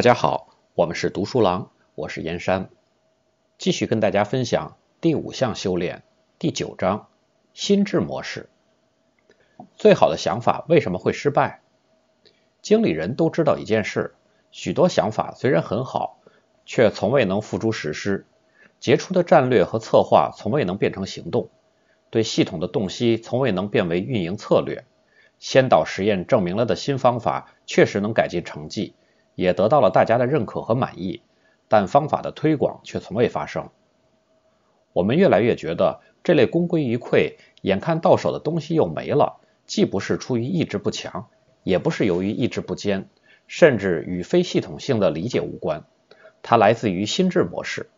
大家好，我们是读书郎，我是燕山，继续跟大家分享第五项修炼第九章心智模式。最好的想法为什么会失败？经理人都知道一件事：许多想法虽然很好，却从未能付诸实施；杰出的战略和策划从未能变成行动；对系统的洞悉从未能变为运营策略；先导实验证明了的新方法确实能改进成绩。也得到了大家的认可和满意，但方法的推广却从未发生。我们越来越觉得这类功归于溃、眼看到手的东西又没了，既不是出于意志不强，也不是由于意志不坚，甚至与非系统性的理解无关。它来自于心智模式。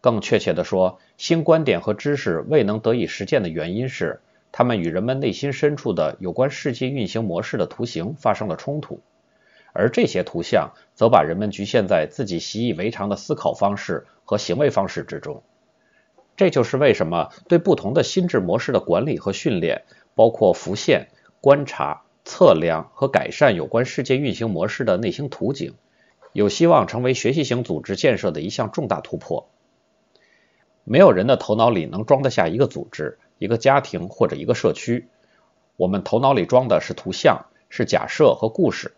更确切地说，新观点和知识未能得以实践的原因是，它们与人们内心深处的有关世界运行模式的图形发生了冲突。而这些图像则把人们局限在自己习以为常的思考方式和行为方式之中。这就是为什么对不同的心智模式的管理和训练，包括浮现、观察、测量和改善有关世界运行模式的内心图景，有希望成为学习型组织建设的一项重大突破。没有人的头脑里能装得下一个组织、一个家庭或者一个社区。我们头脑里装的是图像、是假设和故事。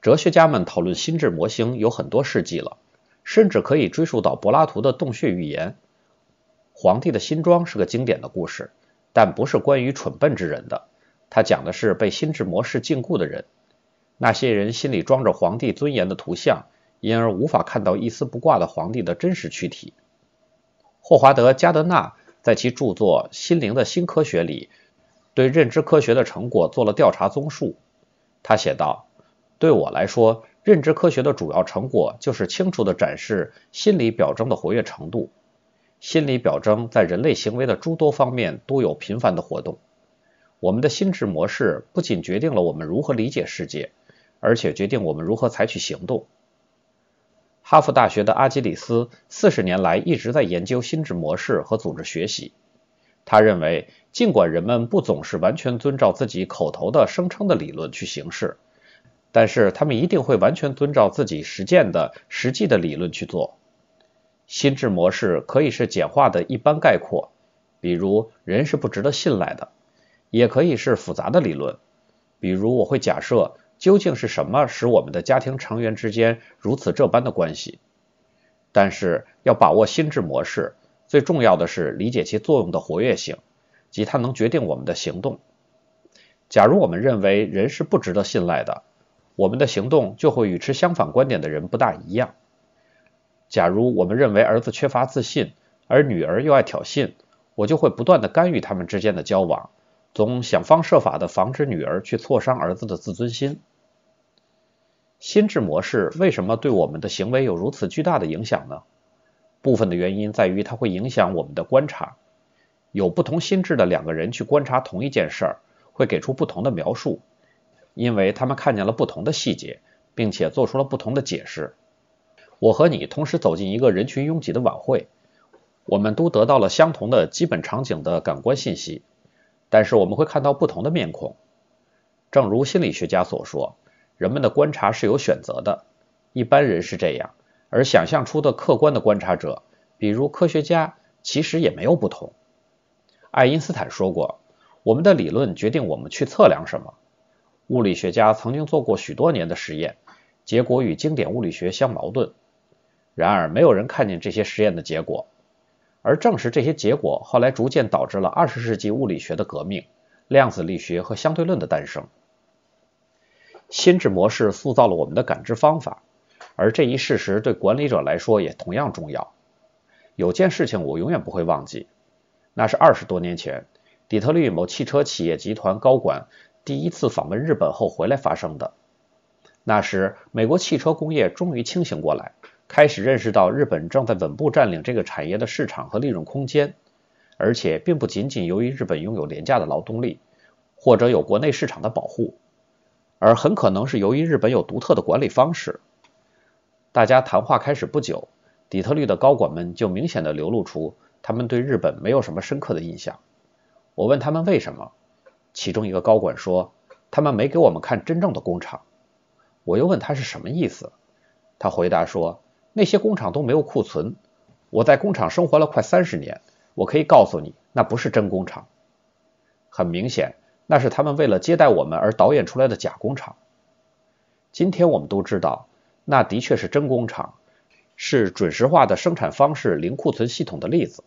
哲学家们讨论心智模型有很多世纪了，甚至可以追溯到柏拉图的洞穴寓言。皇帝的新装是个经典的故事，但不是关于蠢笨之人的。他讲的是被心智模式禁锢的人，那些人心里装着皇帝尊严的图像，因而无法看到一丝不挂的皇帝的真实躯体。霍华德·加德纳在其著作《心灵的新科学》里，对认知科学的成果做了调查综述。他写道。对我来说，认知科学的主要成果就是清楚地展示心理表征的活跃程度。心理表征在人类行为的诸多方面都有频繁的活动。我们的心智模式不仅决定了我们如何理解世界，而且决定我们如何采取行动。哈佛大学的阿基里斯四十年来一直在研究心智模式和组织学习。他认为，尽管人们不总是完全遵照自己口头的声称的理论去行事。但是他们一定会完全遵照自己实践的实际的理论去做。心智模式可以是简化的一般概括，比如人是不值得信赖的；也可以是复杂的理论，比如我会假设究竟是什么使我们的家庭成员之间如此这般的关系。但是要把握心智模式，最重要的是理解其作用的活跃性，即它能决定我们的行动。假如我们认为人是不值得信赖的，我们的行动就会与持相反观点的人不大一样。假如我们认为儿子缺乏自信，而女儿又爱挑衅，我就会不断的干预他们之间的交往，总想方设法的防止女儿去挫伤儿子的自尊心。心智模式为什么对我们的行为有如此巨大的影响呢？部分的原因在于它会影响我们的观察。有不同心智的两个人去观察同一件事儿，会给出不同的描述。因为他们看见了不同的细节，并且做出了不同的解释。我和你同时走进一个人群拥挤的晚会，我们都得到了相同的基本场景的感官信息，但是我们会看到不同的面孔。正如心理学家所说，人们的观察是有选择的，一般人是这样，而想象出的客观的观察者，比如科学家，其实也没有不同。爱因斯坦说过：“我们的理论决定我们去测量什么。”物理学家曾经做过许多年的实验，结果与经典物理学相矛盾。然而，没有人看见这些实验的结果，而正是这些结果后来逐渐导致了二十世纪物理学的革命——量子力学和相对论的诞生。心智模式塑造了我们的感知方法，而这一事实对管理者来说也同样重要。有件事情我永远不会忘记，那是二十多年前，底特律某汽车企业集团高管。第一次访问日本后回来发生的。那时，美国汽车工业终于清醒过来，开始认识到日本正在稳步占领这个产业的市场和利润空间，而且并不仅仅由于日本拥有廉价的劳动力，或者有国内市场的保护，而很可能是由于日本有独特的管理方式。大家谈话开始不久，底特律的高管们就明显的流露出他们对日本没有什么深刻的印象。我问他们为什么。其中一个高管说：“他们没给我们看真正的工厂。”我又问他是什么意思，他回答说：“那些工厂都没有库存。我在工厂生活了快三十年，我可以告诉你，那不是真工厂。很明显，那是他们为了接待我们而导演出来的假工厂。今天我们都知道，那的确是真工厂，是准时化的生产方式零库存系统的例子。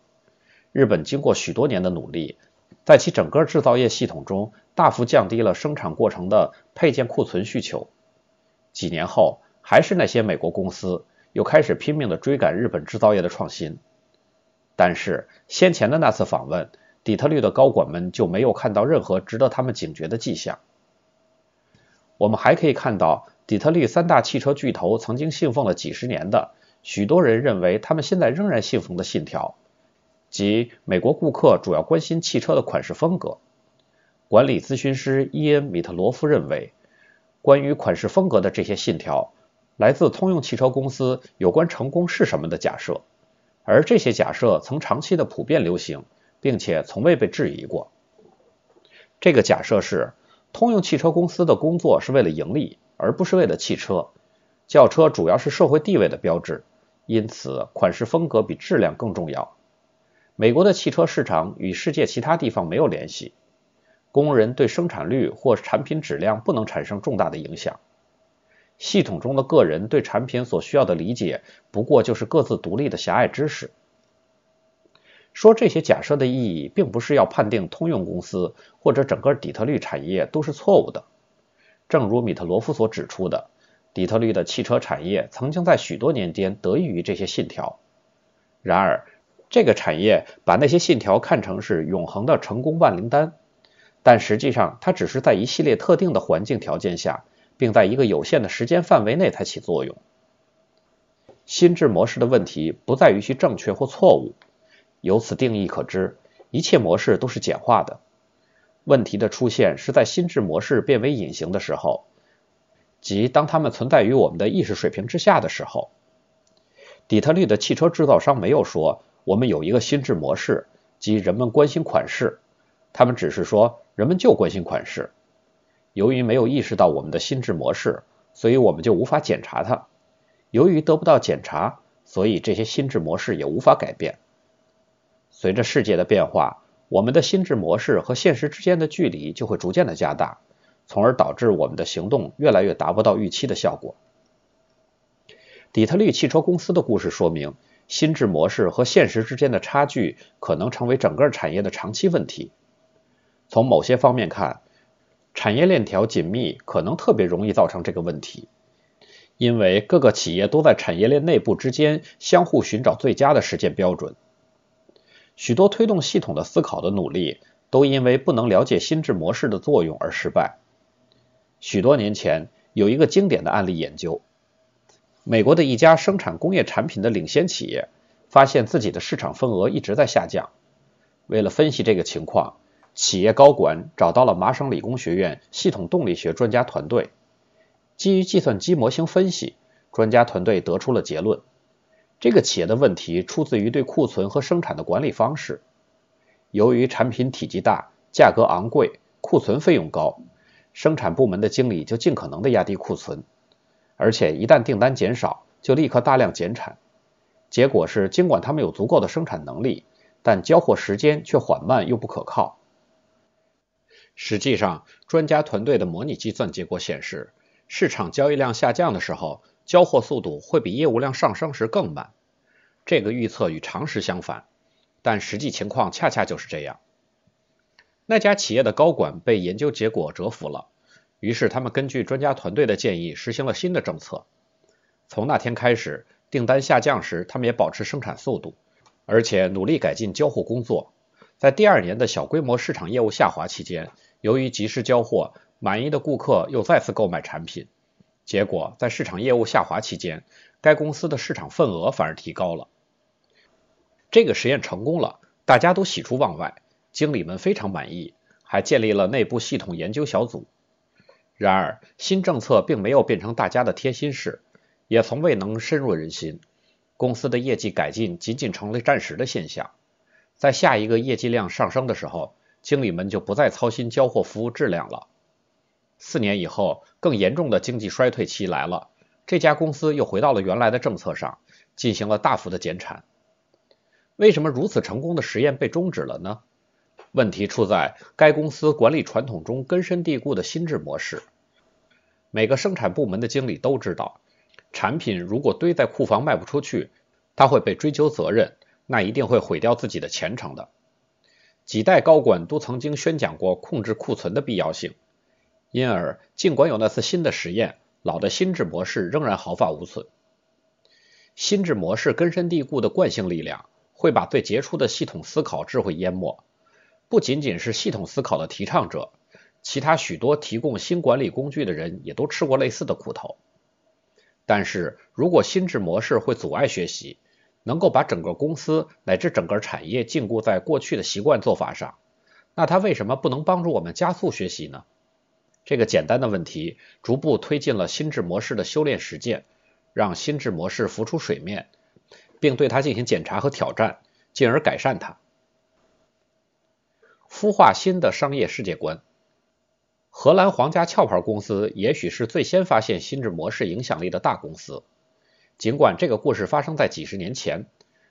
日本经过许多年的努力，在其整个制造业系统中大幅降低了生产过程的配件库存需求。几年后。”还是那些美国公司又开始拼命地追赶日本制造业的创新，但是先前的那次访问，底特律的高管们就没有看到任何值得他们警觉的迹象。我们还可以看到，底特律三大汽车巨头曾经信奉了几十年的，许多人认为他们现在仍然信奉的信条，即美国顾客主要关心汽车的款式风格。管理咨询师伊恩·米特罗夫认为，关于款式风格的这些信条。来自通用汽车公司有关成功是什么的假设，而这些假设曾长期的普遍流行，并且从未被质疑过。这个假设是，通用汽车公司的工作是为了盈利，而不是为了汽车。轿车主要是社会地位的标志，因此款式风格比质量更重要。美国的汽车市场与世界其他地方没有联系，工人对生产率或产品质量不能产生重大的影响。系统中的个人对产品所需要的理解，不过就是各自独立的狭隘知识。说这些假设的意义，并不是要判定通用公司或者整个底特律产业都是错误的。正如米特罗夫所指出的，底特律的汽车产业曾经在许多年间得益于这些信条。然而，这个产业把那些信条看成是永恒的成功万灵丹，但实际上，它只是在一系列特定的环境条件下。并在一个有限的时间范围内才起作用。心智模式的问题不在于其正确或错误，由此定义可知，一切模式都是简化的。问题的出现是在心智模式变为隐形的时候，即当它们存在于我们的意识水平之下的时候。底特律的汽车制造商没有说我们有一个心智模式，即人们关心款式，他们只是说人们就关心款式。由于没有意识到我们的心智模式，所以我们就无法检查它。由于得不到检查，所以这些心智模式也无法改变。随着世界的变化，我们的心智模式和现实之间的距离就会逐渐的加大，从而导致我们的行动越来越达不到预期的效果。底特律汽车公司的故事说明，心智模式和现实之间的差距可能成为整个产业的长期问题。从某些方面看，产业链条紧密，可能特别容易造成这个问题，因为各个企业都在产业链内部之间相互寻找最佳的实践标准。许多推动系统的思考的努力，都因为不能了解心智模式的作用而失败。许多年前，有一个经典的案例研究：美国的一家生产工业产品的领先企业，发现自己的市场份额一直在下降。为了分析这个情况，企业高管找到了麻省理工学院系统动力学专家团队。基于计算机模型分析，专家团队得出了结论：这个企业的问题出自于对库存和生产的管理方式。由于产品体积大、价格昂贵、库存费用高，生产部门的经理就尽可能的压低库存，而且一旦订单减少，就立刻大量减产。结果是，尽管他们有足够的生产能力，但交货时间却缓慢又不可靠。实际上，专家团队的模拟计算结果显示，市场交易量下降的时候，交货速度会比业务量上升时更慢。这个预测与常识相反，但实际情况恰恰就是这样。那家企业的高管被研究结果折服了，于是他们根据专家团队的建议实行了新的政策。从那天开始，订单下降时，他们也保持生产速度，而且努力改进交货工作。在第二年的小规模市场业务下滑期间，由于及时交货，满意的顾客又再次购买产品。结果，在市场业务下滑期间，该公司的市场份额反而提高了。这个实验成功了，大家都喜出望外，经理们非常满意，还建立了内部系统研究小组。然而，新政策并没有变成大家的贴心事，也从未能深入人心。公司的业绩改进仅仅成了暂时的现象。在下一个业绩量上升的时候，经理们就不再操心交货服务质量了。四年以后，更严重的经济衰退期来了，这家公司又回到了原来的政策上，进行了大幅的减产。为什么如此成功的实验被终止了呢？问题出在该公司管理传统中根深蒂固的心智模式。每个生产部门的经理都知道，产品如果堆在库房卖不出去，他会被追究责任，那一定会毁掉自己的前程的。几代高管都曾经宣讲过控制库存的必要性，因而尽管有那次新的实验，老的心智模式仍然毫发无损。心智模式根深蒂固的惯性力量。会把最杰出的系统思考智慧淹没。不仅仅是系统思考的提倡者，其他许多提供新管理工具的人也都吃过类似的苦头。但是如果心智模式会阻碍学习，能够把整个公司乃至整个产业禁锢在过去的习惯做法上，那它为什么不能帮助我们加速学习呢？这个简单的问题逐步推进了心智模式的修炼实践，让心智模式浮出水面。并对它进行检查和挑战，进而改善它，孵化新的商业世界观。荷兰皇家壳牌公司也许是最先发现心智模式影响力的大公司，尽管这个故事发生在几十年前，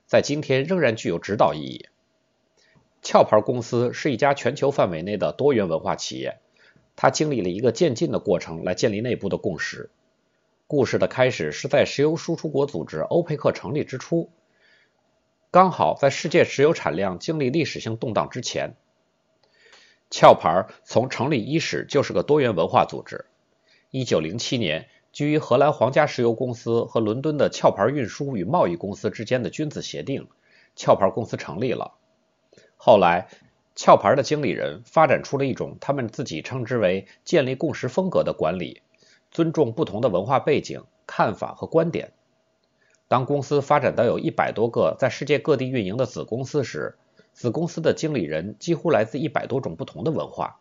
在今天仍然具有指导意义。壳牌公司是一家全球范围内的多元文化企业，它经历了一个渐进的过程来建立内部的共识。故事的开始是在石油输出国组织欧佩克成立之初，刚好在世界石油产量经历历史性动荡之前。壳牌从成立伊始就是个多元文化组织。1907年，基于荷兰皇家石油公司和伦敦的壳牌运输与贸易公司之间的君子协定，壳牌公司成立了。后来，壳牌的经理人发展出了一种他们自己称之为“建立共识风格”的管理。尊重不同的文化背景、看法和观点。当公司发展到有一百多个在世界各地运营的子公司时，子公司的经理人几乎来自一百多种不同的文化。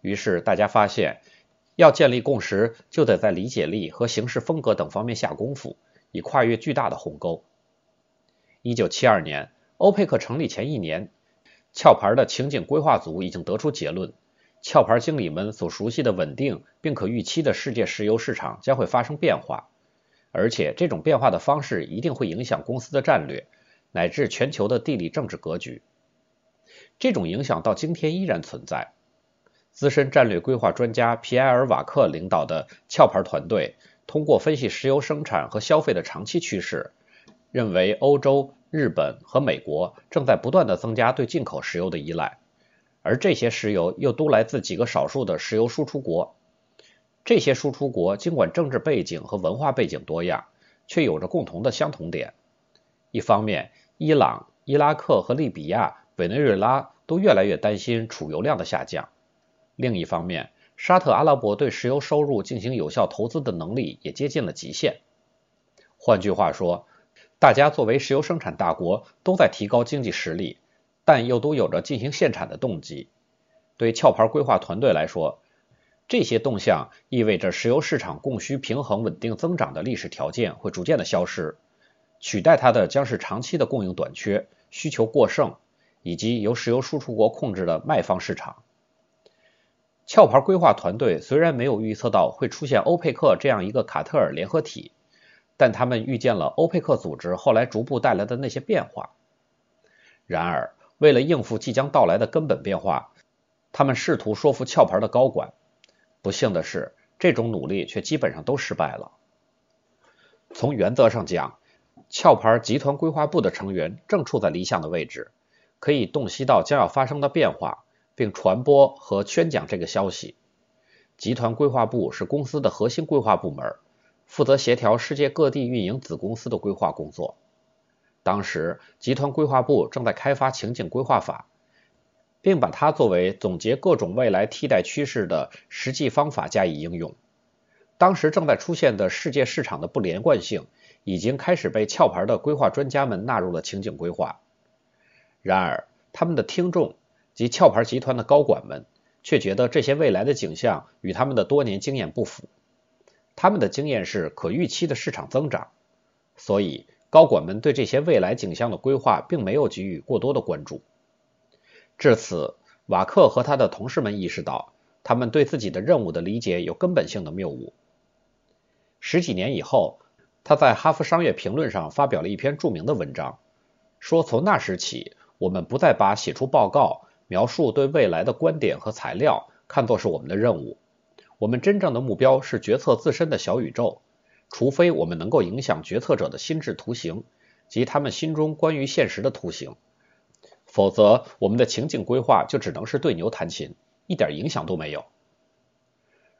于是大家发现，要建立共识，就得在理解力和行事风格等方面下功夫，以跨越巨大的鸿沟。一九七二年，欧佩克成立前一年，壳牌的情景规划组已经得出结论。壳牌经理们所熟悉的稳定并可预期的世界石油市场将会发生变化，而且这种变化的方式一定会影响公司的战略乃至全球的地理政治格局。这种影响到今天依然存在。资深战略规划专家皮埃尔·瓦克领导的壳牌团队，通过分析石油生产和消费的长期趋势，认为欧洲、日本和美国正在不断的增加对进口石油的依赖。而这些石油又都来自几个少数的石油输出国。这些输出国尽管政治背景和文化背景多样，却有着共同的相同点。一方面，伊朗、伊拉克和利比亚、委内瑞拉都越来越担心储油量的下降；另一方面，沙特阿拉伯对石油收入进行有效投资的能力也接近了极限。换句话说，大家作为石油生产大国，都在提高经济实力。但又都有着进行限产的动机。对壳牌规划团队来说，这些动向意味着石油市场供需平衡、稳定增长的历史条件会逐渐的消失，取代它的将是长期的供应短缺、需求过剩以及由石油输出国控制的卖方市场。壳牌规划团队虽然没有预测到会出现欧佩克这样一个卡特尔联合体，但他们预见了欧佩克组织后来逐步带来的那些变化。然而，为了应付即将到来的根本变化，他们试图说服壳牌的高管。不幸的是，这种努力却基本上都失败了。从原则上讲，壳牌集团规划部的成员正处在理想的位置，可以洞悉到将要发生的变化，并传播和宣讲这个消息。集团规划部是公司的核心规划部门，负责协调世界各地运营子公司的规划工作。当时，集团规划部正在开发情景规划法，并把它作为总结各种未来替代趋势的实际方法加以应用。当时正在出现的世界市场的不连贯性，已经开始被壳牌的规划专家们纳入了情景规划。然而，他们的听众及壳牌集团的高管们却觉得这些未来的景象与他们的多年经验不符。他们的经验是可预期的市场增长，所以。高管们对这些未来景象的规划并没有给予过多的关注。至此，瓦克和他的同事们意识到，他们对自己的任务的理解有根本性的谬误。十几年以后，他在《哈佛商业评论》上发表了一篇著名的文章，说从那时起，我们不再把写出报告、描述对未来的观点和材料看作是我们的任务。我们真正的目标是决策自身的小宇宙，除非我们能够影响决策者的心智图形及他们心中关于现实的图形，否则我们的情景规划就只能是对牛弹琴，一点影响都没有。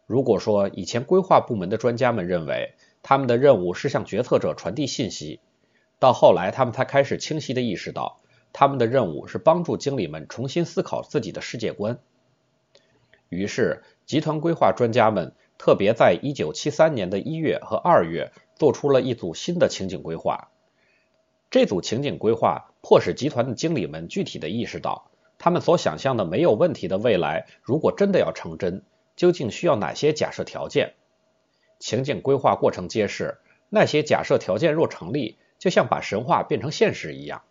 如果说以前规划部门的专家们认为他们的任务是向决策者传递信息，到后来他们才开始清晰地意识到，他们的任务是帮助经理们重新思考自己的世界观。于是，集团规划专家们特别在1973年的一月和二月做出了一组新的情景规划。这组情景规划迫使集团的经理们具体地意识到，他们所想象的没有问题的未来，如果真的要成真。究竟需要哪些假设条件？情景规划过程揭示，那些假设条件若成立，就像把神话变成现实一样。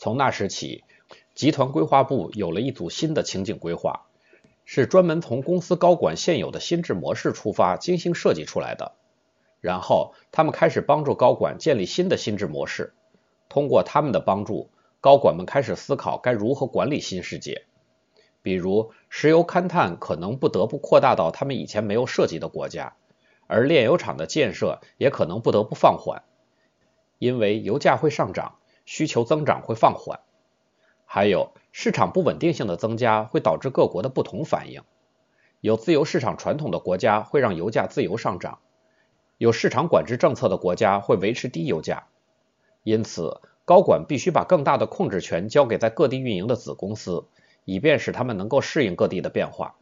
从那时起，集团规划部有了一组新的情景规划，是专门从公司高管现有的心智模式出发精心设计出来的。然后，他们开始帮助高管建立新的心智模式。通过他们的帮助，高管们开始思考该如何管理新世界。比如，石油勘探可能不得不扩大到他们以前没有涉及的国家，而炼油厂的建设也可能不得不放缓，因为油价会上涨，需求增长会放缓。还有，市场不稳定性的增加会导致各国的不同反应。有自由市场传统的国家会让油价自由上涨，有市场管制政策的国家会维持低油价。因此，高管必须把更大的控制权交给在各地运营的子公司。以便使他们能够适应各地的变化。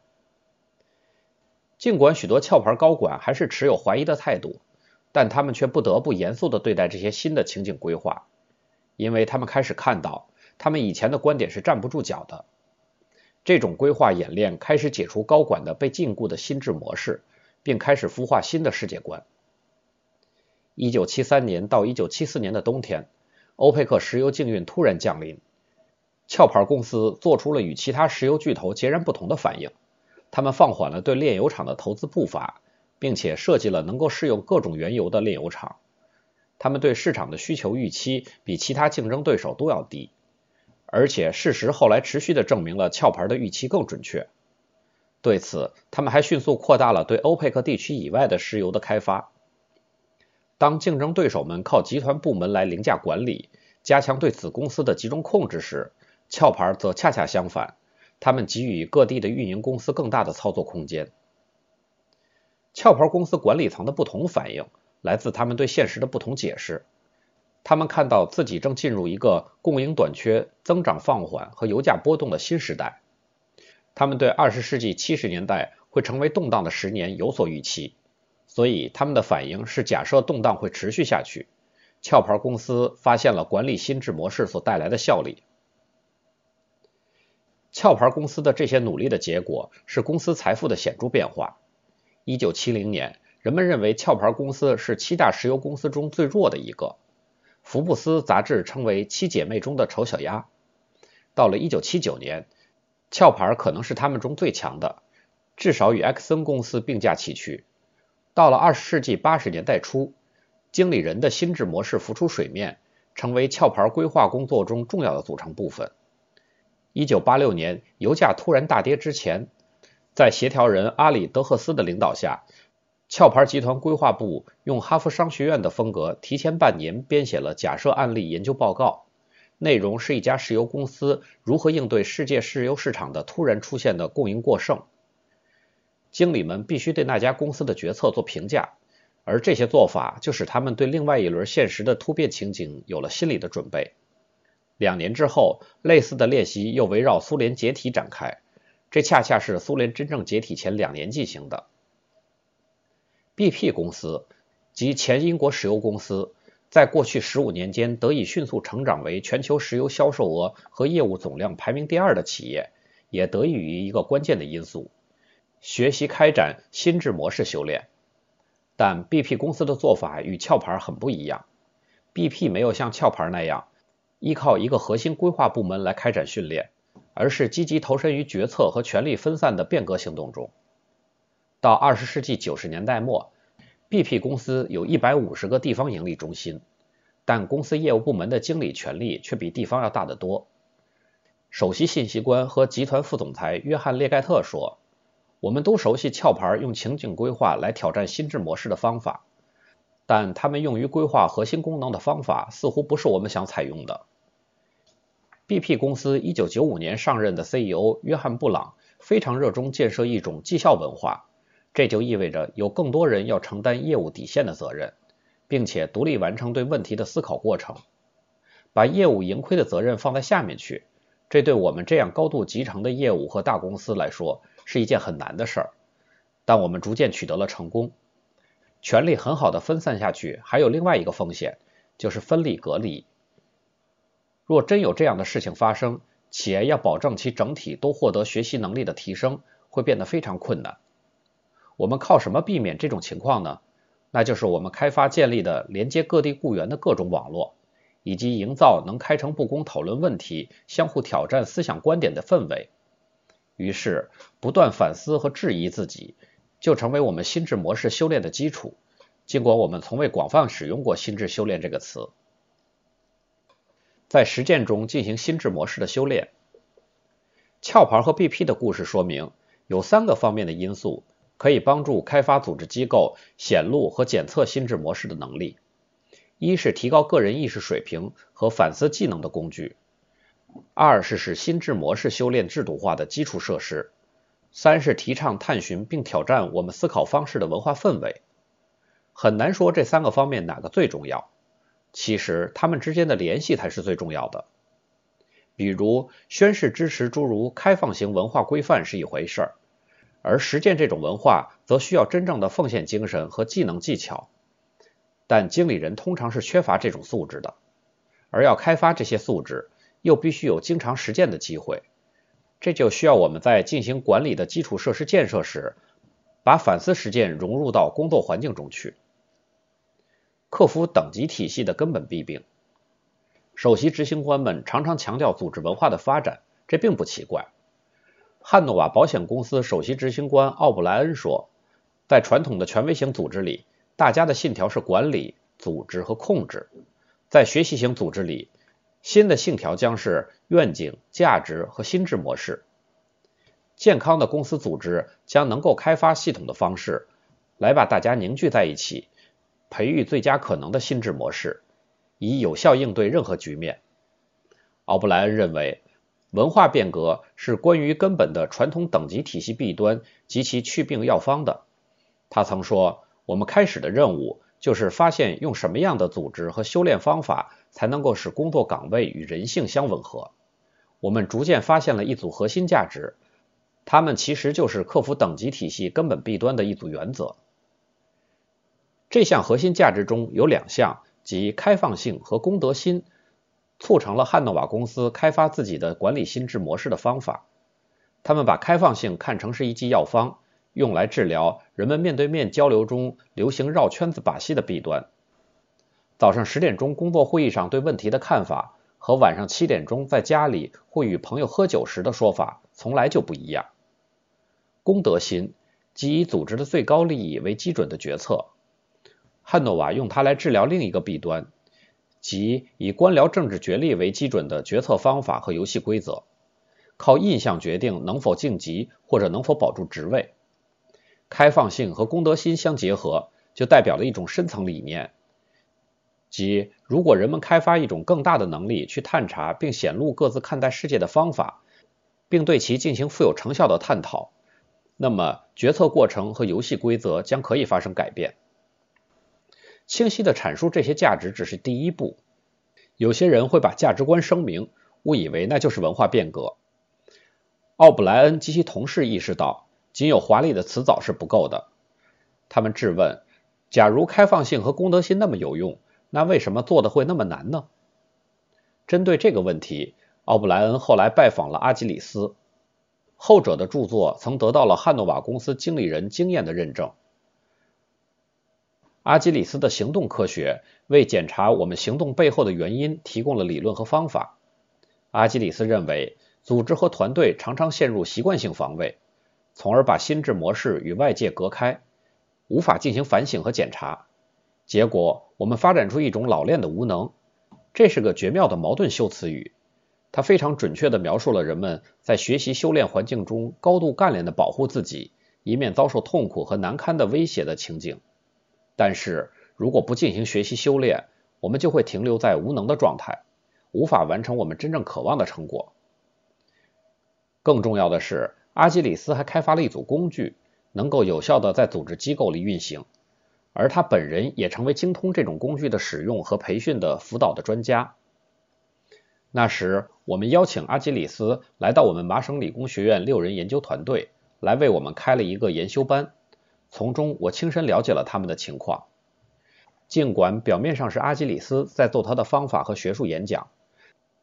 尽管许多壳牌高管还是持有怀疑的态度，但他们却不得不严肃地对待这些新的情景规划，因为他们开始看到他们以前的观点是站不住脚的。这种规划演练开始解除高管的被禁锢的心智模式，并开始孵化新的世界观。一九七三年到一九七四年的冬天，欧佩克石油禁运突然降临。壳牌公司做出了与其他石油巨头截然不同的反应，他们放缓了对炼油厂的投资步伐，并且设计了能够适用各种原油的炼油厂。他们对市场的需求预期比其他竞争对手都要低，而且事实后来持续的证明了壳牌的预期更准确。对此，他们还迅速扩大了对欧佩克地区以外的石油的开发。当竞争对手们靠集团部门来凌驾管理，加强对子公司的集中控制时，壳牌则恰恰相反，他们给予各地的运营公司更大的操作空间。壳牌公司管理层的不同反应来自他们对现实的不同解释。他们看到自己正进入一个供应短缺、增长放缓和油价波动的新时代。他们对二十世纪七十年代会成为动荡的十年有所预期，所以他们的反应是假设动荡会持续下去。壳牌公司发现了管理心智模式所带来的效力。壳牌公司的这些努力的结果是公司财富的显著变化。一九七零年，人们认为壳牌公司是七大石油公司中最弱的一个，福布斯杂志称为七姐妹中的丑小鸭。到了一九七九年，壳牌可能是他们中最强的，至少与埃克森公司并驾齐驱。到了二十世纪八十年代初，经理人的心智模式浮出水面，成为壳牌规划工作中重要的组成部分。一九八六年，油价突然大跌之前，在协调人阿里·德赫斯的领导下，壳牌集团规划部用哈佛商学院的风格，提前半年编写了假设案例研究报告。内容是一家石油公司如何应对世界石油市场的突然出现的供应过剩。经理们必须对那家公司的决策做评价，而这些做法就使他们对另外一轮现实的突变情景有了心理的准备。两年之后，类似的练习又围绕苏联解体展开，这恰恰是苏联真正解体前两年进行的。BP 公司及前英国石油公司，在过去十五年间得以迅速成长为全球石油销售额和业务总量排名第二的企业，也得益于一个关键的因素：学习开展心智模式修炼。但 BP 公司的做法与壳牌很不一样，BP 没有像壳牌那样。依靠一个核心规划部门来开展训练，而是积极投身于决策和权力分散的变革行动中。到二十世纪九十年代末 BP 公司有一百五十个地方盈利中心，但公司业务部门的经理权力却比地方要大得多。首席信息官和集团副总裁约翰列盖特说：“我们都熟悉壳牌用情景规划来挑战心智模式的方法，但他们用于规划核心功能的方法似乎不是我们想采用的。” BP 公司1995年上任的 CEO 约翰布朗非常热衷建设一种绩效文化，这就意味着有更多人要承担业务底线的责任，并且独立完成对问题的思考过程，把业务盈亏的责任放在下面去。这对我们这样高度集成的业务和大公司来说是一件很难的事儿，但我们逐渐取得了成功。权力很好的分散下去，还有另外一个风险，就是分立隔离。若真有这样的事情发生，企业要保证其整体都获得学习能力的提升，会变得非常困难。我们靠什么避免这种情况呢？那就是我们开发建立的连接各地雇员的各种网络。以及营造能开诚布公讨论问题、相互挑战思想观点的氛围。于是，不断反思和质疑自己，就成为我们心智模式修炼的基础。尽管我们从未广泛使用过“心智修炼”这个词，在实践中进行心智模式的修炼。壳牌和 BP 的故事说明，有三个方面的因素可以帮助开发组织机构显露和检测心智模式的能力。一是提高个人意识水平和反思技能的工具，二是使心智模式修炼制度化的基础设施，三是提倡探寻并挑战我们思考方式的文化氛围。很难说这三个方面哪个最重要，其实它们之间的联系才是最重要的。比如宣誓支持诸如开放型文化规范是一回事儿，而实践这种文化则需要真正的奉献精神和技能技巧。但经理人通常是缺乏这种素质的，而要开发这些素质，又必须有经常实践的机会。这就需要我们在进行管理的基础设施建设时，把反思实践融入到工作环境中去。克服等级体系的根本弊病，首席执行官们常常强调组织文化的发展，这并不奇怪。汉诺瓦保险公司首席执行官奥布莱恩说，在传统的权威型组织里。大家的信条是管理、组织和控制。在学习型组织里，新的信条将是愿景、价值和心智模式。健康的公司组织将能够开发系统的方式，来把大家凝聚在一起，培育最佳可能的心智模式，以有效应对任何局面。奥布莱恩认为，文化变革是关于根本的传统等级体系弊端及其去病药方的。他曾说。我们开始的任务就是发现用什么样的组织和修炼方法才能够使工作岗位与人性相吻合。我们逐渐发现了一组核心价值，它们其实就是克服等级体系根本弊端的一组原则。这项核心价值中有两项，即开放性和公德心，促成了汉诺瓦公司开发自己的管理心智模式的方法。他们把开放性看成是一剂药方。用来治疗人们面对面交流中流行绕圈子把戏的弊端。早上十点钟工作会议上对问题的看法，和晚上七点钟在家里或与朋友喝酒时的说法从来就不一样。公德心即以组织的最高利益为基准的决策。汉诺瓦用它来治疗另一个弊端，即以官僚政治角力为基准的决策方法和游戏规则，靠印象决定能否晋级或者能否保住职位。开放性和公德心相结合，就代表了一种深层理念，即如果人们开发一种更大的能力去探查并显露各自看待世界的方法，并对其进行富有成效的探讨，那么决策过程和游戏规则将可以发生改变。清晰的阐述这些价值只是第一步，有些人会把价值观声明误以为那就是文化变革。奥布莱恩及其同事意识到。仅有华丽的辞藻是不够的。他们质问：假如开放性和公德心那么有用，那为什么做的会那么难呢？针对这个问题，奥布莱恩后来拜访了阿基里斯，后者的著作曾得到了汉诺瓦公司经理人经验的认证。阿基里斯的行动科学为检查我们行动背后的原因提供了理论和方法。阿基里斯认为，组织和团队常常陷入习惯性防卫。从而把心智模式与外界隔开，无法进行反省和检查，结果我们发展出一种老练的无能。这是个绝妙的矛盾修辞语，它非常准确地描述了人们在学习修炼环境中高度干练地保护自己，以免遭受痛苦和难堪的威胁的情景。但是，如果不进行学习修炼，我们就会停留在无能的状态，无法完成我们真正渴望的成果。更重要的是，阿基里斯还开发了一组工具，能够有效地在组织机构里运行。而他本人也成为精通这种工具的使用和培训的辅导的专家。那时，我们邀请阿基里斯来到我们麻省理工学院六人研究团队，来为我们开了一个研修班。从中，我亲身了解了他们的情况。尽管表面上是阿基里斯在做他的方法和学术演讲，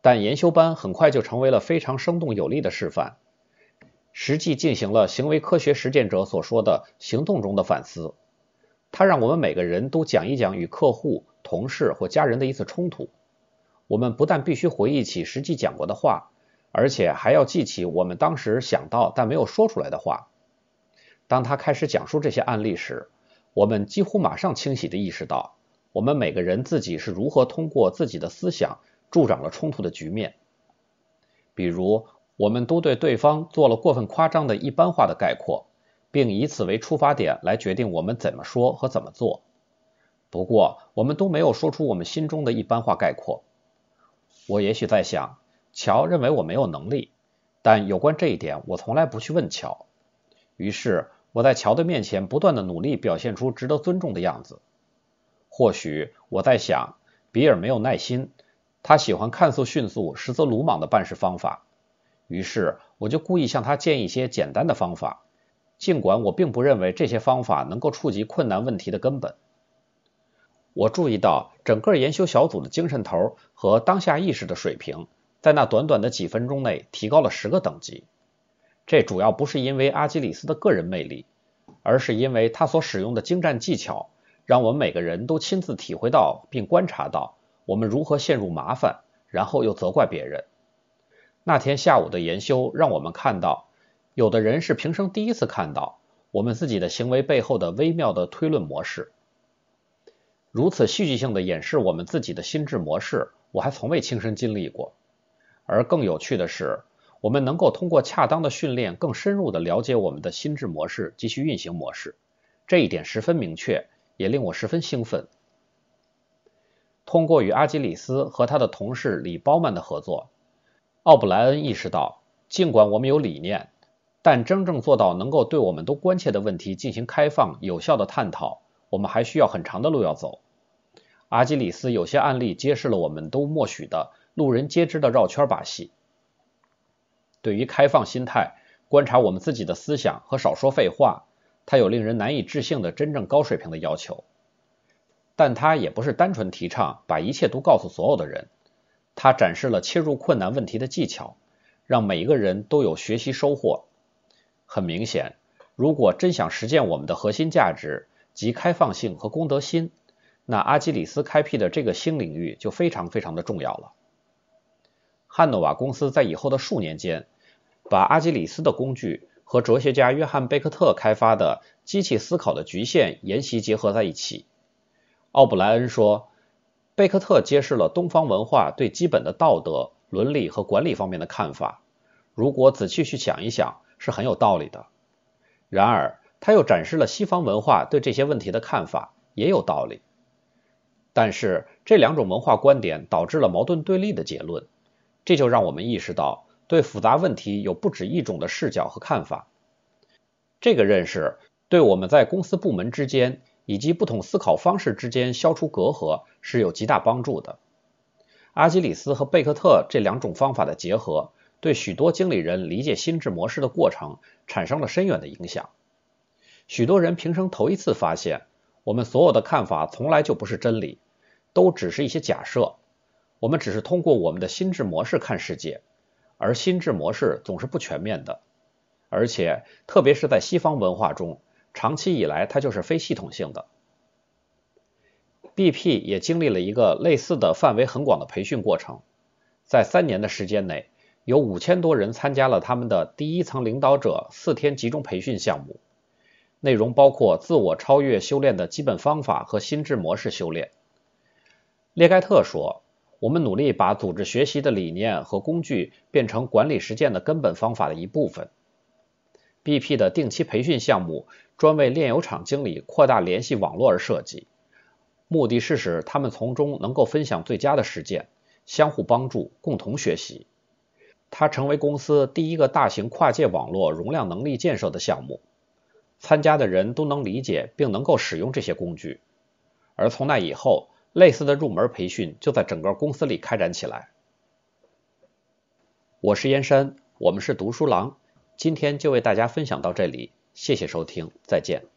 但研修班很快就成为了非常生动有力的示范，实际进行了行为科学实践者所说的行动中的反思。他让我们每个人都讲一讲与客户、同事或家人的一次冲突。我们不但必须回忆起实际讲过的话，而且还要记起我们当时想到但没有说出来的话。当他开始讲述这些案例时，我们几乎马上清晰地意识到，我们每个人自己是如何通过自己的思想助长了冲突的局面。比如，我们都对对方做了过分夸张的一般化的概括。并以此为出发点来决定我们怎么说和怎么做。不过，我们都没有说出我们心中的一般化概括。我也许在想，乔认为我没有能力，但有关这一点，我从来不去问乔。于是，我在乔的面前不断的努力表现出值得尊重的样子。或许我在想，比尔没有耐心，他喜欢看似迅速，实则鲁莽的办事方法。于是，我就故意向他建议一些简单的方法。尽管我并不认为这些方法能够触及困难问题的根本，我注意到整个研修小组的精神头和当下意识的水平在那短短的几分钟内提高了十个等级。这主要不是因为阿基里斯的个人魅力，而是因为他所使用的精湛技巧，让我们每个人都亲自体会到并观察到我们如何陷入麻烦，然后又责怪别人。那天下午的研修让我们看到。有的人是平生第一次看到我们自己的行为背后的微妙的推论模式，如此戏剧性的演示我们自己的心智模式，我还从未亲身经历过。而更有趣的是，我们能够通过恰当的训练，更深入的了解我们的心智模式及其运行模式，这一点十分明确，也令我十分兴奋。通过与阿基里斯和他的同事李包曼的合作，奥布莱恩意识到，尽管我们有理念。但真正做到能够对我们都关切的问题进行开放、有效的探讨，我们还需要很长的路要走。阿基里斯有些案例揭示了我们都默许的路人皆知的绕圈把戏。对于开放心态、观察我们自己的思想和少说废话，他有令人难以置信的真正高水平的要求。但他也不是单纯提倡把一切都告诉所有的人，他展示了切入困难问题的技巧，让每一个人都有学习收获。很明显，如果真想实践我们的核心价值及开放性和公德心，那阿基里斯开辟的这个新领域就非常非常的重要了。汉诺瓦公司在以后的数年间，把阿基里斯的工具和哲学家约翰贝克特开发的机器思考的局限研习结合在一起。奥布莱恩说，贝克特揭示了东方文化对基本的道德、伦理和管理方面的看法。如果仔细去想一想。是很有道理的。然而，他又展示了西方文化对这些问题的看法，也有道理。但是，这两种文化观点导致了矛盾对立的结论，这就让我们意识到，对复杂问题有不止一种的视角和看法。这个认识对我们在公司部门之间以及不同思考方式之间消除隔阂是有极大帮助的。阿基里斯和贝克特这两种方法的结合。对许多经理人理解心智模式的过程产生了深远的影响。许多人平生头一次发现，我们所有的看法从来就不是真理，都只是一些假设。我们只是通过我们的心智模式看世界，而心智模式总是不全面的，而且特别是在西方文化中，长期以来它就是非系统性的。BP 也经历了一个类似的范围很广的培训过程，在三年的时间内。有五千多人参加了他们的第一层领导者四天集中培训项目。内容包括自我超越修炼的基本方法和心智模式修炼。列盖特说：“我们努力把组织学习的理念和工具变成管理实践的根本方法的一部分。BP 的定期培训项目专为炼油厂经理扩大联系网络而设计，目的是使他们从中能够分享最佳的实践，相互帮助，共同学习。它成为公司第一个大型跨界网络容量能力建设的项目。”参加的人都能理解并能够使用这些工具，而从那以后，类似的入门培训就在整个公司里开展起来。我是燕山，我们是读书郎，今天就为大家分享到这里，谢谢收听，再见。